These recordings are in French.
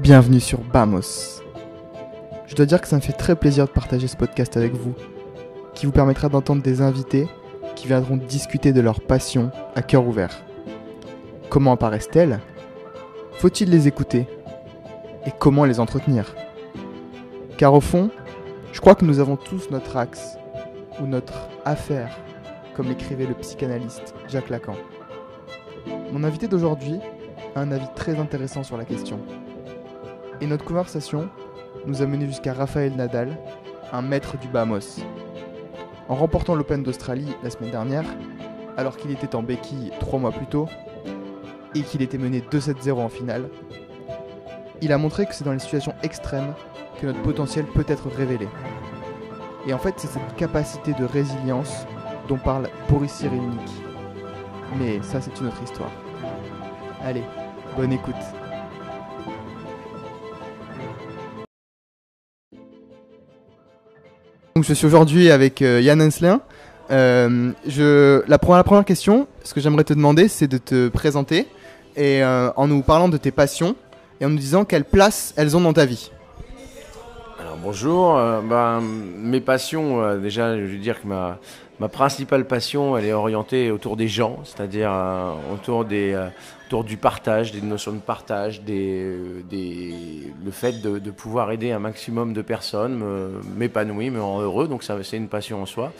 Bienvenue sur Bamos. Je dois dire que ça me fait très plaisir de partager ce podcast avec vous, qui vous permettra d'entendre des invités qui viendront discuter de leur passion à cœur ouvert. Comment apparaissent-elles? Faut-il les écouter? Et comment les entretenir? Car au fond, je crois que nous avons tous notre axe ou notre affaire, comme écrivait le psychanalyste Jacques Lacan. Mon invité d'aujourd'hui a un avis très intéressant sur la question. Et notre conversation nous a mené jusqu'à Raphaël Nadal, un maître du Bamos. En remportant l'Open d'Australie la semaine dernière, alors qu'il était en béquille trois mois plus tôt, et qu'il était mené 2-7-0 en finale, il a montré que c'est dans les situations extrêmes que notre potentiel peut être révélé. Et en fait, c'est cette capacité de résilience dont parle Boris Cyrulnik. Mais ça, c'est une autre histoire. Allez, bonne écoute. Donc, je suis aujourd'hui avec euh, Yann Henslin. Euh, la, première, question, ce que j'aimerais te demander, c'est de te présenter et euh, en nous parlant de tes passions et en nous disant quelle place elles ont dans ta vie. Alors bonjour, ben, mes passions, déjà je veux dire que ma, ma principale passion elle est orientée autour des gens, c'est-à-dire euh, euh, autour du partage, des notions de partage, euh, le fait de, pouvoir aider un maximum de personnes, m'épanouir, me rend heureux, donc c'est une passion en soi.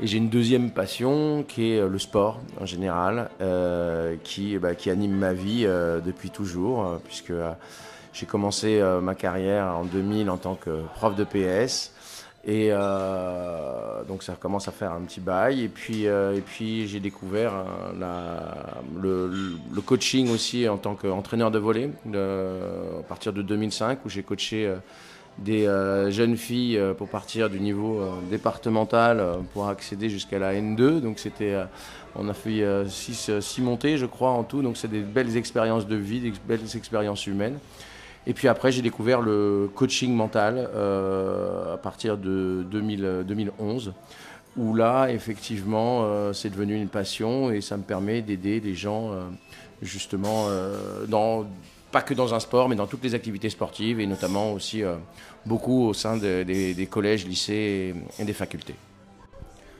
Et j'ai une deuxième passion qui est le sport en général, qui, bah, qui anime ma vie depuis toujours, puisque j'ai commencé ma carrière en 2000 en tant que prof de PS. Et euh, donc ça commence à faire un petit bail. Et puis, euh, et puis j'ai découvert euh, la- le, le coaching aussi en tant qu'entraîneur de volley de- à partir de 2005 où j'ai coaché euh, des euh, jeunes filles pour partir du niveau départemental pour accéder jusqu'à la N2. Donc c'était, on a fait 6 montées je crois en tout. Donc c'est des belles expériences de vie, des belles expériences humaines. Et puis après, j'ai découvert le coaching mental euh, à partir de 2000, euh, 2011, où là, effectivement, euh, c'est devenu une passion et ça me permet d'aider les gens, justement, dans, pas que dans un sport, mais dans toutes les activités sportives et notamment aussi beaucoup au sein de- des, collèges, lycées et, des facultés.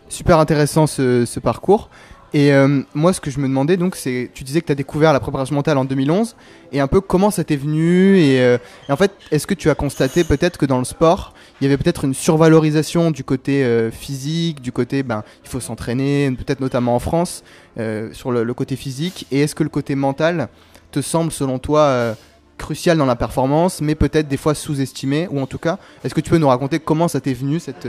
Super intéressant ce parcours. Et euh, moi, ce que je me demandais, donc, c'est, tu disais que tu as découvert la préparation mentale en 2011, et un peu comment ça t'est venu, et, euh, et en fait, est-ce que tu as constaté peut-être que dans le sport, il y avait peut-être une survalorisation du côté euh, physique, du côté, ben, il faut s'entraîner, peut-être notamment en France, sur le, côté physique, et est-ce que le côté mental te semble, selon toi, crucial dans la performance, mais peut-être des fois sous-estimé, ou en tout cas, est-ce que tu peux nous raconter comment ça t'est venu, cette,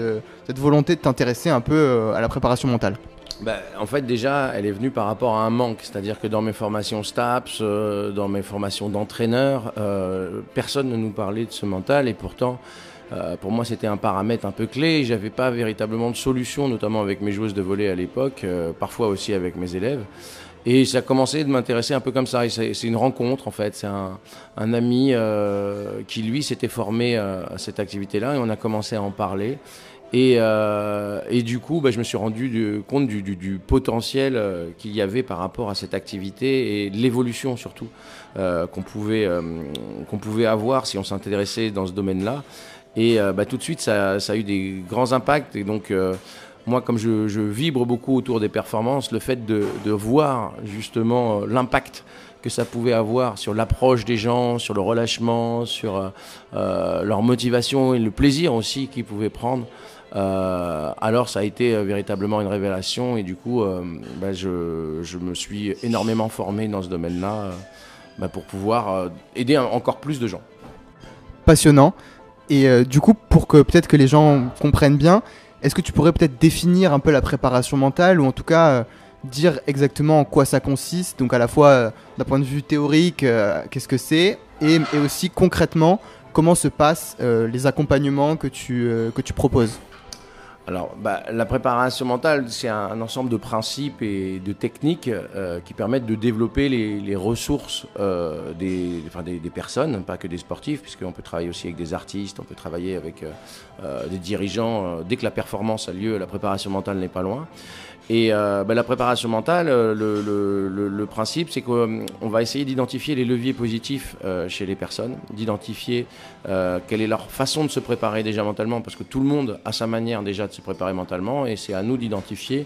volonté de t'intéresser un peu à la préparation mentale? Bah, en fait, déjà, elle est venue par rapport à un manque. C'est-à-dire que dans mes formations STAPS, euh, dans mes formations d'entraîneur, euh, personne ne nous parlait de ce mental. Et pourtant, euh, pour moi, c'était un paramètre un peu clé. J'avais pas véritablement de solution, notamment avec mes joueuses de volley à l'époque, euh, parfois aussi avec mes élèves. Et ça a commencé de m'intéresser un peu comme ça. C'est une rencontre, en fait. C'est un, un ami euh, qui, lui, s'était formé euh, à cette activité-là. Et on a commencé à en parler. Et, euh, et du coup, bah, je me suis rendu du- compte du, du- potentiel euh, qu'il y avait par rapport à cette activité et l'évolution surtout euh, qu'on pouvait, euh, qu'on pouvait avoir si on s'intéressait dans ce domaine-là. Et euh, bah, tout de suite, ça, ça a eu des grands impacts. Et donc, moi, comme je, je vibre beaucoup autour des performances, le fait de, de voir justement l'impact que ça pouvait avoir sur l'approche des gens, sur le relâchement, sur leur motivation et le plaisir aussi qu'ils pouvaient prendre. Euh, alors ça a été euh, véritablement une révélation et du coup euh, bah, je, me suis énormément formé dans ce domaine-là bah, pour pouvoir aider encore plus de gens. passionnant. Et du coup, pour que peut-être que les gens comprennent bien, est-ce que tu pourrais peut-être définir un peu la préparation mentale ou en tout cas dire exactement en quoi ça consiste? Donc à la fois d'un point de vue théorique, qu'est-ce que c'est? Et, et aussi concrètement, comment se passent les accompagnements que tu, que tu proposes? Alors, bah, la préparation mentale, c'est un, ensemble de principes et de techniques euh, qui permettent de développer les, ressources euh, des, personnes, pas que des sportifs, puisqu'on peut travailler aussi avec des artistes, on peut travailler avec euh, des dirigeants. dès que la performance a lieu, la préparation mentale n'est pas loin. Et euh, bah, la préparation mentale, euh, le, principe, c'est qu'on va essayer d'identifier les leviers positifs euh, chez les personnes, d'identifier quelle est leur façon de se préparer déjà mentalement, parce que tout le monde a sa manière déjà de se préparer mentalement, et c'est à nous d'identifier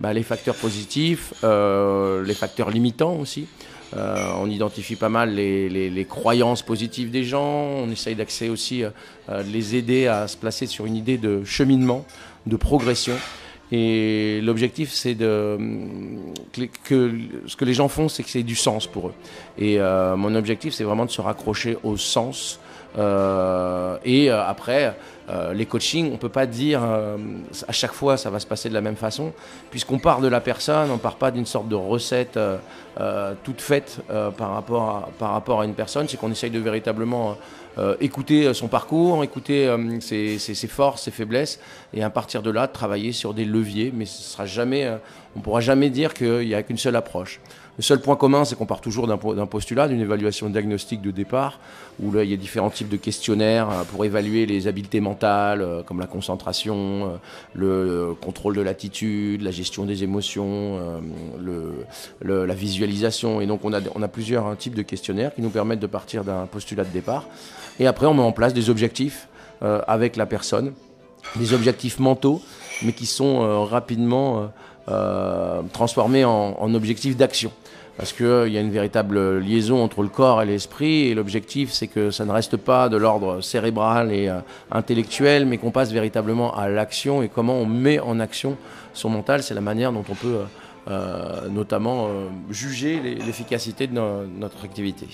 bah, les facteurs positifs, les facteurs limitants aussi. on identifie pas mal les, croyances positives des gens, on essaye d'accéder aussi de les aider à se placer sur une idée de cheminement, de progression. Et l'objectif, c'est de que, ce que les gens font, c'est que c'est du sens pour eux. Et euh, mon objectif, c'est vraiment de se raccrocher au sens. Euh, et euh, après, les coachings, on peut pas dire à chaque fois ça va se passer de la même façon, puisqu'on part de la personne, on part pas d'une sorte de recette toute faite par rapport à, par rapport à une personne. C'est qu'on essaye de véritablement euh, écouter euh, son parcours, écouter euh, ses, forces, ses faiblesses, et à partir de là, travailler sur des leviers. Mais ce sera jamais, on ne pourra jamais dire qu'il n'y a qu'une seule approche. Le seul point commun, c'est qu'on part toujours d'un postulat, d'une évaluation diagnostique de départ, où là, il y a différents types de questionnaires pour évaluer les habiletés mentales, comme la concentration, le contrôle de l'attitude, la gestion des émotions, la visualisation. Et donc, on a, plusieurs hein, types de questionnaires qui nous permettent de partir d'un postulat de départ. Et après, on met en place des objectifs euh, avec la personne, des objectifs mentaux, mais qui sont euh, rapidement euh, transformés en, objectifs d'action. Parce qu'il y a une véritable liaison entre le corps et l'esprit, et l'objectif, c'est que ça ne reste pas de l'ordre cérébral et intellectuel, mais qu'on passe véritablement à l'action, et comment on met en action son mental, c'est la manière dont on peut notamment juger l'efficacité de notre activité.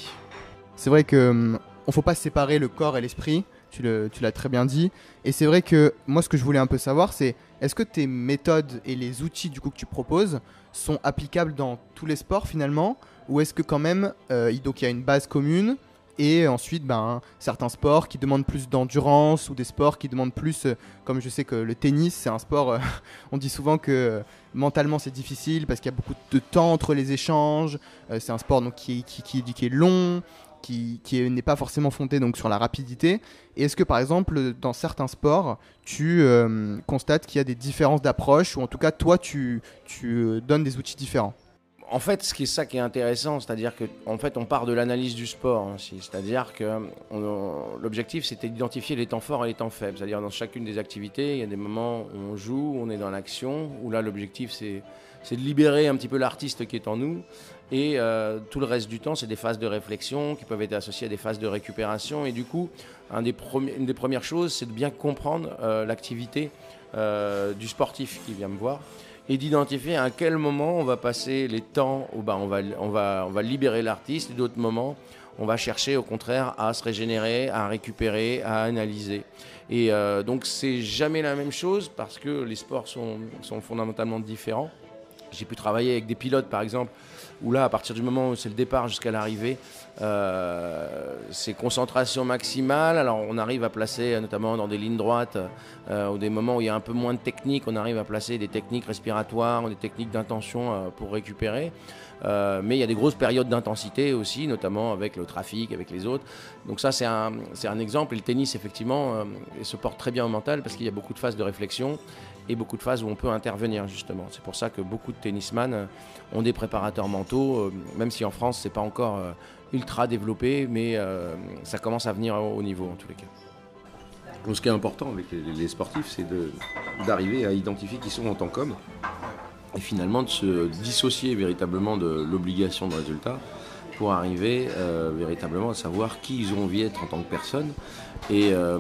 C'est vrai que hum, on faut pas séparer le corps et l'esprit, tu l'as très bien dit. Et c'est vrai que moi, ce que je voulais un peu savoir, c'est est-ce que tes méthodes et les outils du coup que tu proposes sont applicables dans tous les sports finalement? Ou est-ce que quand même, euh, il y a une base commune et ensuite, ben, certains sports qui demandent plus d'endurance ou des sports qui demandent plus, euh, comme je sais que le tennis, c'est un sport, euh, on dit souvent que mentalement c'est difficile parce qu'il y a beaucoup de temps entre les échanges. c'est un sport donc, qui, qui, qui, est long, qui, n'est pas forcément fondé donc sur la rapidité. est-ce que par exemple dans certains sports, tu euh, constates qu'il y a des différences d'approche ou en tout cas toi tu, tu euh, donnes des outils différents? En fait, ce qui est ça qui est intéressant, c'est-à-dire que en fait, on part de l'analyse du sport. C'est-à-dire que l'objectif, c'était d'identifier les temps forts et les temps faibles. C'est-à-dire dans chacune des activités, il y a des moments où on joue, où on est dans l'action, où là, l'objectif, c'est de libérer un petit peu l'artiste qui est en nous et euh, tout le reste du temps, c'est des phases de réflexion qui peuvent être associées à des phases de récupération. Et du coup, une des premières choses, c'est de bien comprendre euh, l'activité euh, du sportif qui vient me voir et d'identifier à quel moment on va passer les temps où bah, on, va, libérer l'artiste et d'autres moments, on va chercher au contraire à se régénérer, à récupérer, à analyser. Et donc, c'est jamais la même chose parce que les sports sont fondamentalement différents. J'ai pu travailler avec des pilotes, par exemple, où là, à partir du moment où c'est le départ jusqu'à l'arrivée, euh, c'est concentration maximale. Alors, on arrive à placer, notamment dans des lignes droites, euh, ou des moments où il y a un peu moins de technique, on arrive à placer des techniques respiratoires, des techniques d'intention euh, pour récupérer. mais il y a des grosses périodes d'intensité aussi, notamment avec le trafic, avec les autres. Donc ça, c'est un, un, exemple. Et le tennis, effectivement, se porte très bien au mental parce qu'il y a beaucoup de phases de réflexion et beaucoup de phases où on peut intervenir justement. C'est pour ça que beaucoup de tennisman euh, ont des préparateurs mentaux, euh, même si en France c'est pas encore euh, ultra développé, mais ça commence à venir au niveau en tous les cas. ce qui est important avec les sportifs, c'est d'arriver à identifier qui sont en tant qu'hommes et finalement de se dissocier véritablement de l'obligation de résultat pour arriver véritablement à savoir qui ils ont envie d'être en tant que personne et euh,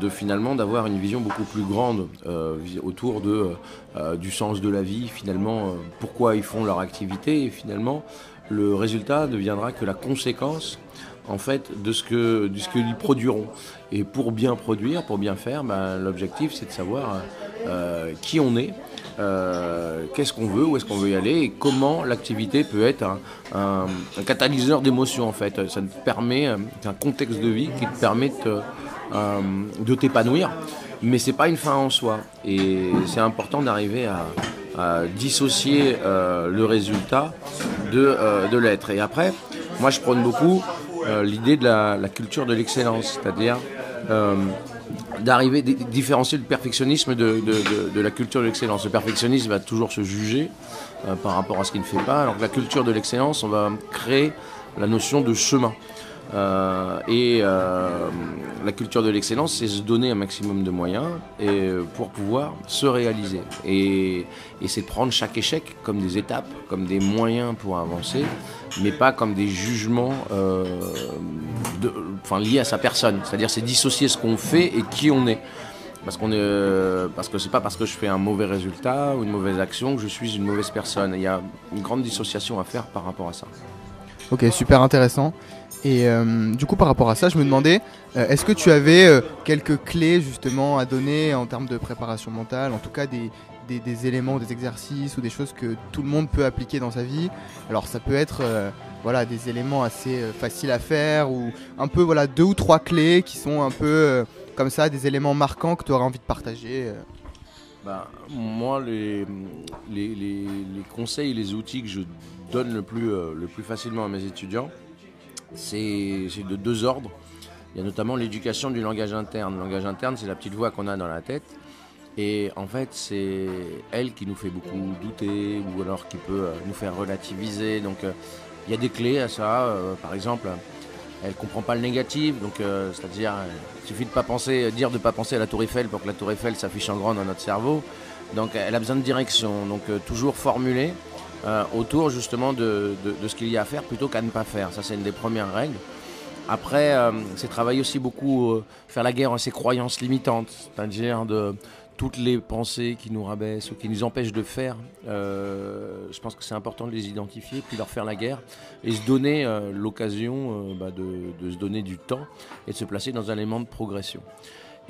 de finalement d'avoir une vision beaucoup plus grande euh, autour euh, du sens de la vie, finalement pourquoi ils font leur activité et finalement le résultat ne viendra que la conséquence en fait de ce que de ce qu'ils produiront. Et pour bien produire, pour bien faire, ben, l'objectif c'est de savoir qui on est, qu'est-ce qu'on veut, où est-ce qu'on veut y aller et comment l'activité peut être un, catalyseur d'émotions en fait. Ça te permet, un contexte de vie qui te permet de euh, t'épanouir, mais c'est pas une fin en soi. Et c'est important d'arriver à, dissocier euh, le résultat de, euh, de l'être. Et après, moi je prône beaucoup l'idée de la, culture de l'excellence, c'est-à-dire d'arriver, différencier le perfectionnisme de, de, la culture de l'excellence. Le perfectionnisme va toujours se juger euh, par rapport à ce qu'il ne fait pas, alors que la culture de l'excellence, on va créer la notion de chemin. Euh, et euh, la culture de l'excellence, c'est se donner un maximum de moyens et, pour pouvoir se réaliser. Et, et c'est prendre chaque échec comme des étapes, comme des moyens pour avancer, mais pas comme des jugements euh, liés à sa personne. C'est-à-dire c'est dissocier ce qu'on fait et qui on est. Parce, qu'on est, parce que c'est pas parce que je fais un mauvais résultat ou une mauvaise action que je suis une mauvaise personne. Il y a une grande dissociation à faire par rapport à ça. Ok, super intéressant. Et euh, du coup, par rapport à ça, je me demandais, euh, est-ce que tu avais euh, quelques clés justement à donner en termes de préparation mentale, en tout cas des, des, éléments ou des exercices ou des choses que tout le monde peut appliquer dans sa vie? Alors ça peut être voilà, des éléments assez faciles à faire ou un peu voilà, deux ou trois clés qui sont un peu comme ça, des éléments marquants que tu aurais envie de partager. Bah, moi, les, les, les, les, conseils, les outils que je donne le plus, le plus facilement à mes étudiants, c'est de deux ordres. Il y a notamment l'éducation du langage interne. Le langage interne, c'est la petite voix qu'on a dans la tête. Et en fait, c'est elle qui nous fait beaucoup douter ou alors qui peut euh, nous faire relativiser. Donc, euh, il y a des clés à ça. Euh, par exemple, elle comprend pas le négatif. Donc, c'est-à-dire, il suffit de pas penser, dire de pas penser à la Tour Eiffel pour que la Tour Eiffel s'affiche en grand dans notre cerveau. Donc, elle a besoin de direction. Donc, toujours formuler euh, autour justement de, ce qu'il y a à faire plutôt qu'à ne pas faire. Ça, c'est une des premières règles. Après, euh, c'est travailler aussi beaucoup, euh, faire la guerre à ses croyances limitantes, c'est-à-dire de toutes les pensées qui nous rabaissent ou qui nous empêchent de faire. je pense que c'est important de les identifier, puis leur faire la guerre et se donner l'occasion bah, de, de, se donner du temps et de se placer dans un élément de progression.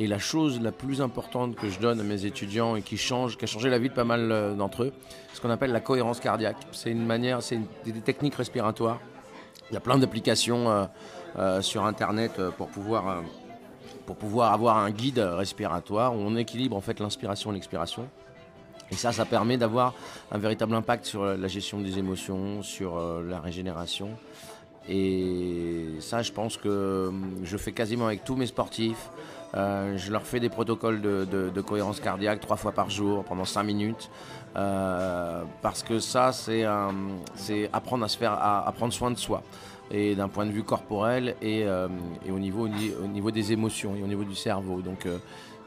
Et la chose la plus importante que je donne à mes étudiants et qui change, qui a changé la vie de pas mal euh, d'entre eux, ce qu'on appelle la cohérence cardiaque. C'est une manière, c'est des techniques respiratoires. Il y a plein d'applications euh, euh, sur Internet pour pouvoir, pour pouvoir avoir un guide respiratoire où on équilibre en fait l'inspiration et l'expiration. Et ça, ça permet d'avoir un véritable impact sur la gestion des émotions, sur la régénération. Et ça, je pense que hum, je fais quasiment avec tous mes sportifs. Euh, je leur fais des protocoles de, cohérence cardiaque trois fois par jour pendant cinq minutes. Euh, parce que ça, c'est apprendre à se faire, à, prendre soin de soi. Et d'un point de vue corporel et, euh, au, niveau, au, niveau, des émotions et au niveau du cerveau. Donc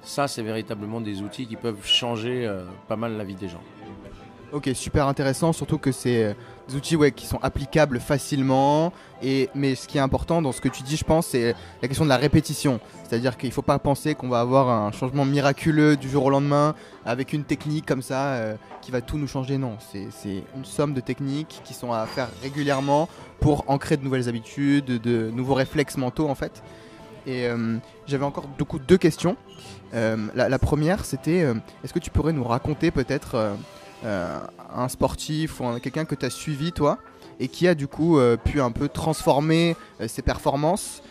ça, c'est véritablement des outils qui peuvent changer pas mal la vie des gens. Ok, super intéressant, surtout que c'est euh, des outils ouais, qui sont applicables facilement. Et, mais ce qui est important dans ce que tu dis, je pense, c'est la question de la répétition. C'est-à-dire qu'il ne faut pas penser qu'on va avoir un changement miraculeux du jour au lendemain avec une technique comme ça euh, qui va tout nous changer. Non, c'est une somme de techniques qui sont à faire régulièrement pour ancrer de nouvelles habitudes, de nouveaux réflexes mentaux en fait. Et euh, j'avais encore du deux questions. La, première, c'était est-ce que tu pourrais nous raconter peut-être un sportif ou quelqu'un que tu as suivi toi et qui a du coup euh, pu un peu transformer euh, ses performances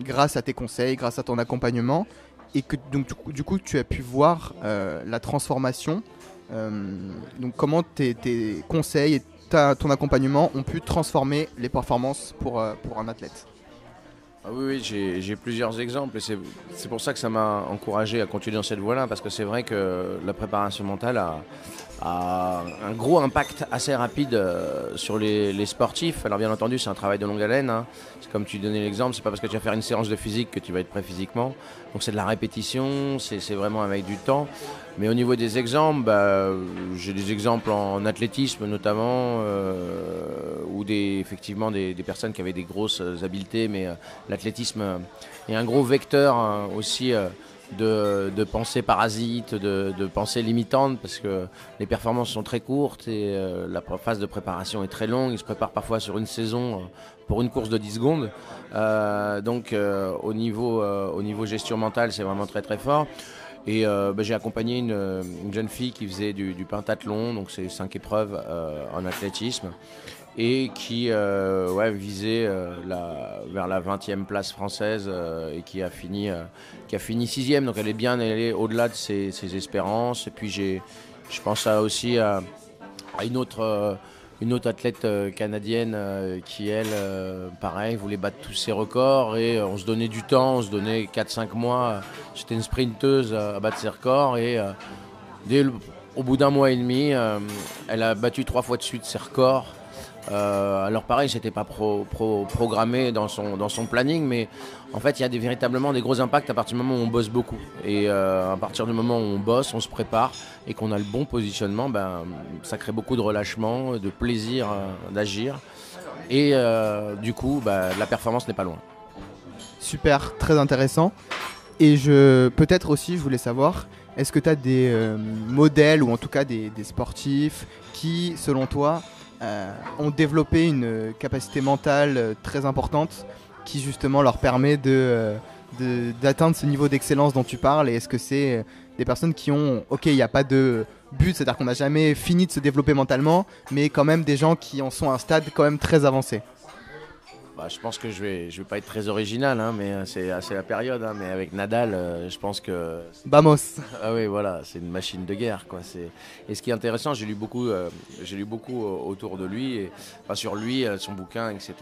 grâce à tes conseils, grâce à ton accompagnement et que donc du coup, tu as pu voir la transformation. donc comment tes, tes conseils et ton accompagnement ont pu transformer les performances pour, pour un athlète? Ah oui, oui j'ai plusieurs exemples et c'est pour ça que ça m'a encouragé à continuer dans cette voie-là parce que c'est vrai que la préparation mentale a, a un gros impact assez rapide euh, sur les, sportifs. Alors bien entendu, c'est un travail de longue haleine. Hein. Comme tu donnais l'exemple, c'est pas parce que tu vas faire une séance de physique que tu vas être prêt physiquement. Donc c'est de la répétition, c'est vraiment avec du temps. Mais au niveau des exemples, bah, j'ai des exemples en athlétisme notamment, euh, ou des, effectivement des, personnes qui avaient des grosses habiletés, mais euh, l'athlétisme est un gros vecteur hein, aussi de, de pensée parasite, de, de pensée limitante, parce que les performances sont très courtes et euh, la phase de préparation est très longue. Ils se préparent parfois sur une saison euh, pour une course de 10 secondes. Euh, donc au, niveau, au niveau gestion mentale, c'est vraiment très très fort. Et bah, j'ai accompagné une, jeune fille qui faisait du pentathlon, donc c'est cinq épreuves en athlétisme et qui euh, visait euh, vers la 20e place française euh, et qui a fini qui a fini sixième. Donc elle est bien elle au-delà de ses, espérances. Et puis j'ai, je pense aussi à, une autre une autre athlète canadienne qui, elle, pareil, voulait battre tous ses records et on se donnait du temps, on se donnait 4-5 mois. J'étais une sprinteuse à battre ses records et dès au bout d'un mois et demi, elle a battu trois fois de suite ses records. Euh, alors pareil, c'était pas programmé dans son, dans son planning, mais en fait, il y a véritablement des gros impacts à partir du moment où on bosse beaucoup. Et euh, à partir du moment où on bosse, on se prépare et qu'on a le bon positionnement, ben, ça crée beaucoup de relâchement, de plaisir euh, d'agir. Et du coup, ben, la performance n'est pas loin. Super, très intéressant. Et je peut-être aussi, je voulais savoir, est-ce que tu as des modèles ou en tout cas des sportifs qui, selon toi, euh, ont développé une capacité mentale euh, très importante qui justement leur permet de, euh, d'atteindre ce niveau d'excellence dont tu parles. Et est-ce que c'est des personnes qui ont, ok, il n'y a pas de but, c'est-à-dire qu'on n'a jamais fini de se développer mentalement, mais quand même des gens qui en sont à un stade quand même très avancé? Bah, je pense que je vais, je vais pas être très original, hein, mais c'est assez la période. Hein, mais avec Nadal, euh, je pense que. Vamos. Ah oui, voilà, c'est une machine de guerre, quoi. Et ce qui est intéressant, j'ai lu beaucoup, euh, j'ai lu beaucoup euh, autour de lui, et, enfin, sur lui, son bouquin, etc.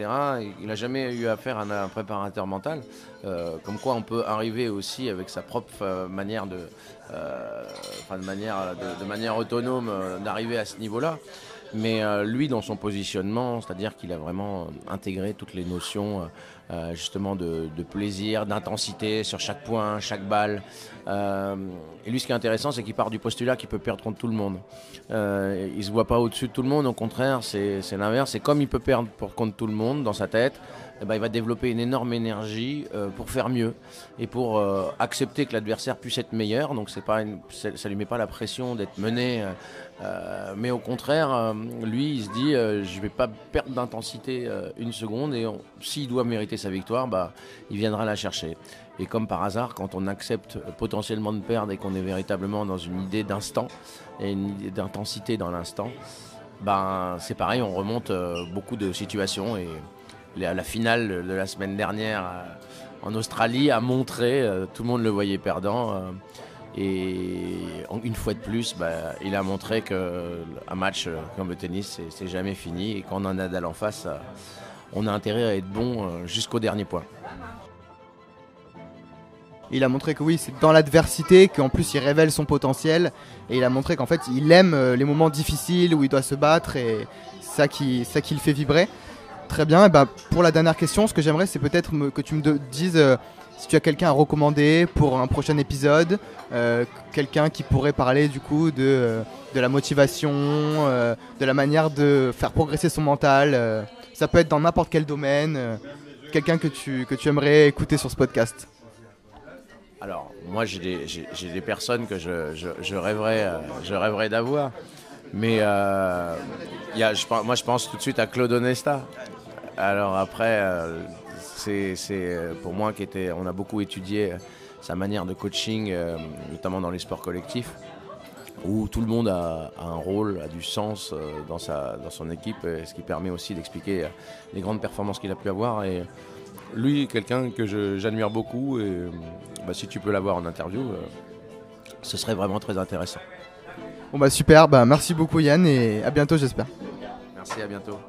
il n'a jamais eu affaire à un, préparateur mental. comme quoi, on peut arriver aussi avec sa propre manière de, de manière, de manière autonome, d'arriver à ce niveau-là. Mais euh, lui, dans son positionnement, c'est-à-dire qu'il a vraiment euh, intégré toutes les notions euh, justement de, plaisir, d'intensité sur chaque point, chaque balle. et lui, ce qui est intéressant, c'est qu'il part du postulat qu'il peut perdre contre tout le monde. il ne se voit pas au-dessus de tout le monde, au contraire, c'est l'inverse. C'est comme il peut perdre pour, contre tout le monde dans sa tête. Eh ben, il va développer une énorme énergie pour faire mieux et pour accepter que l'adversaire puisse être meilleur. Donc c'est pas ça ne lui met pas la pression d'être mené euh, mais au contraire, euh, lui, il se dit euh, je ne vais pas perdre d'intensité une seconde et s'il doit mériter sa victoire, bah, il viendra la chercher. Et comme par hasard, quand on accepte potentiellement de perdre et qu'on est véritablement dans une idée d'instant et une idée d'intensité dans l'instant, ben, c'est pareil, on remonte beaucoup de situations et la finale de la semaine dernière en Australie a montré, tout le monde le voyait perdant et une fois de plus, bah, il a montré qu'un match euh, comme le tennis, c'est jamais fini. Et quand on a Nadal en face, euh, on a intérêt à être bon euh, jusqu'au dernier point. Il a montré que oui, c'est dans l'adversité qu'en plus il révèle son potentiel. Et il a montré qu'en fait, il aime les moments difficiles où il doit se battre et ça qui, ça qui le fait vibrer. Très bien. Et bah, pour la dernière question, ce que j'aimerais, c'est peut-être que tu me dises si tu as quelqu'un à recommander pour un prochain épisode, euh, quelqu'un qui pourrait parler du coup de, euh, de la motivation, euh, de la manière de faire progresser son mental, ça peut être dans n'importe quel domaine, quelqu'un que tu, que tu aimerais écouter sur ce podcast. Alors, moi j'ai des, des, personnes que je, je, rêverais, je rêverais d'avoir, mais y a, je, moi je pense tout de suite à Claude Onesta. Alors après c'est euh, pour moi qui était, on a beaucoup étudié euh, sa manière de coaching, euh, notamment dans les sports collectifs, où tout le monde a, un rôle, a du sens dans, sa, dans son équipe, ce qui permet aussi d'expliquer les grandes performances qu'il a pu avoir. Et lui, quelqu'un que j'admire beaucoup, et bah, si tu peux l'avoir en interview, ce serait vraiment très intéressant. Bon bah super, bah merci beaucoup Yann et à bientôt j'espère. Merci, à bientôt.